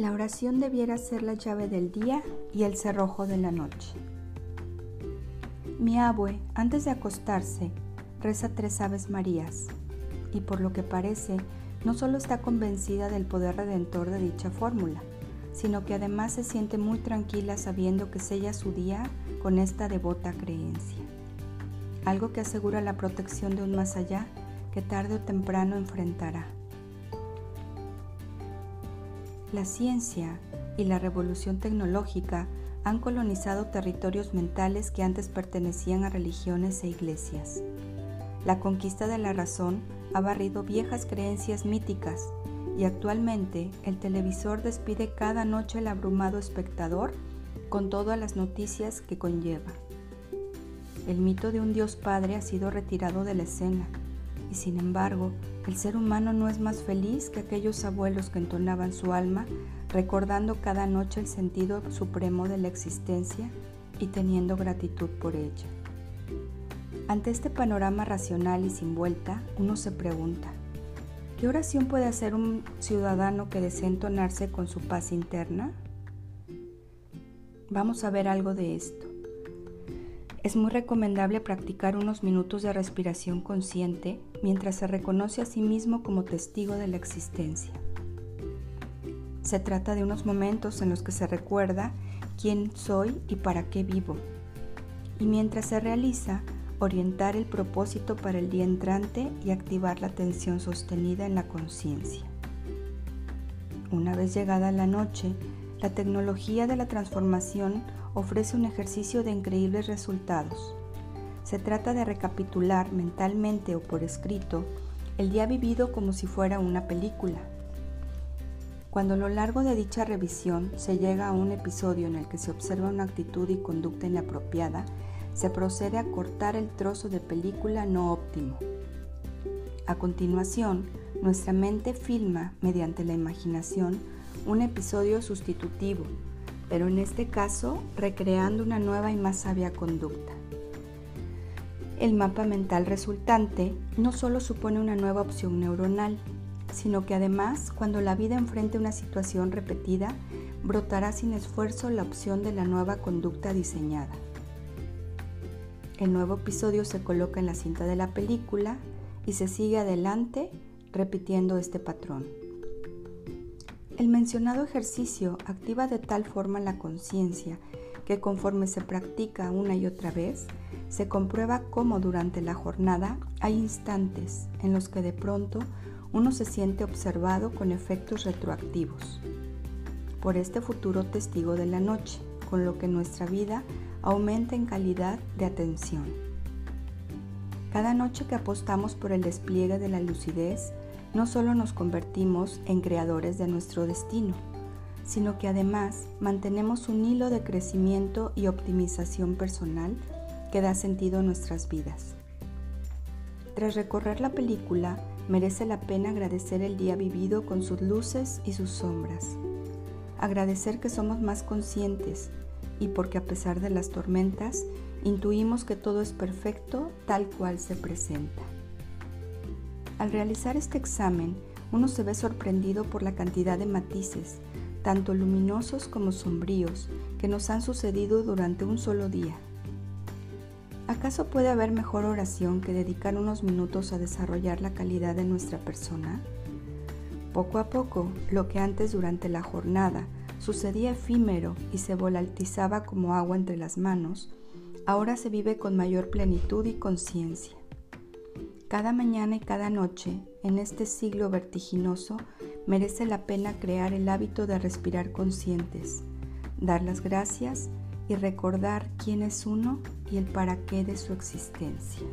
La oración debiera ser la llave del día y el cerrojo de la noche. Mi abue, antes de acostarse, reza tres Aves Marías y por lo que parece, no solo está convencida del poder redentor de dicha fórmula, sino que además se siente muy tranquila sabiendo que sella su día con esta devota creencia. Algo que asegura la protección de un más allá que tarde o temprano enfrentará. La ciencia y la revolución tecnológica han colonizado territorios mentales que antes pertenecían a religiones e iglesias. La conquista de la razón ha barrido viejas creencias míticas y actualmente el televisor despide cada noche el abrumado espectador con todas las noticias que conlleva. El mito de un Dios Padre ha sido retirado de la escena y sin embargo el ser humano no es más feliz que aquellos abuelos que entonaban su alma recordando cada noche el sentido supremo de la existencia y teniendo gratitud por ella. Ante este panorama racional y sin vuelta, uno se pregunta, ¿qué oración puede hacer un ciudadano que desea entonarse con su paz interna? Vamos a ver algo de esto. Es muy recomendable practicar unos minutos de respiración consciente mientras se reconoce a sí mismo como testigo de la existencia. Se trata de unos momentos en los que se recuerda quién soy y para qué vivo. Y mientras se realiza, orientar el propósito para el día entrante y activar la atención sostenida en la conciencia. Una vez llegada la noche, la tecnología de la transformación ofrece un ejercicio de increíbles resultados. Se trata de recapitular mentalmente o por escrito el día vivido como si fuera una película. Cuando a lo largo de dicha revisión se llega a un episodio en el que se observa una actitud y conducta inapropiada, se procede a cortar el trozo de película no óptimo. A continuación, nuestra mente filma mediante la imaginación un episodio sustitutivo pero en este caso recreando una nueva y más sabia conducta. El mapa mental resultante no solo supone una nueva opción neuronal, sino que además cuando la vida enfrente una situación repetida, brotará sin esfuerzo la opción de la nueva conducta diseñada. El nuevo episodio se coloca en la cinta de la película y se sigue adelante repitiendo este patrón. El mencionado ejercicio activa de tal forma la conciencia que conforme se practica una y otra vez, se comprueba cómo durante la jornada hay instantes en los que de pronto uno se siente observado con efectos retroactivos por este futuro testigo de la noche, con lo que nuestra vida aumenta en calidad de atención. Cada noche que apostamos por el despliegue de la lucidez, no solo nos convertimos en creadores de nuestro destino, sino que además mantenemos un hilo de crecimiento y optimización personal que da sentido a nuestras vidas. Tras recorrer la película, merece la pena agradecer el día vivido con sus luces y sus sombras. Agradecer que somos más conscientes y porque a pesar de las tormentas, intuimos que todo es perfecto tal cual se presenta. Al realizar este examen, uno se ve sorprendido por la cantidad de matices, tanto luminosos como sombríos, que nos han sucedido durante un solo día. ¿Acaso puede haber mejor oración que dedicar unos minutos a desarrollar la calidad de nuestra persona? Poco a poco, lo que antes durante la jornada sucedía efímero y se volatilizaba como agua entre las manos, ahora se vive con mayor plenitud y conciencia. Cada mañana y cada noche, en este siglo vertiginoso, merece la pena crear el hábito de respirar conscientes, dar las gracias y recordar quién es uno y el para qué de su existencia.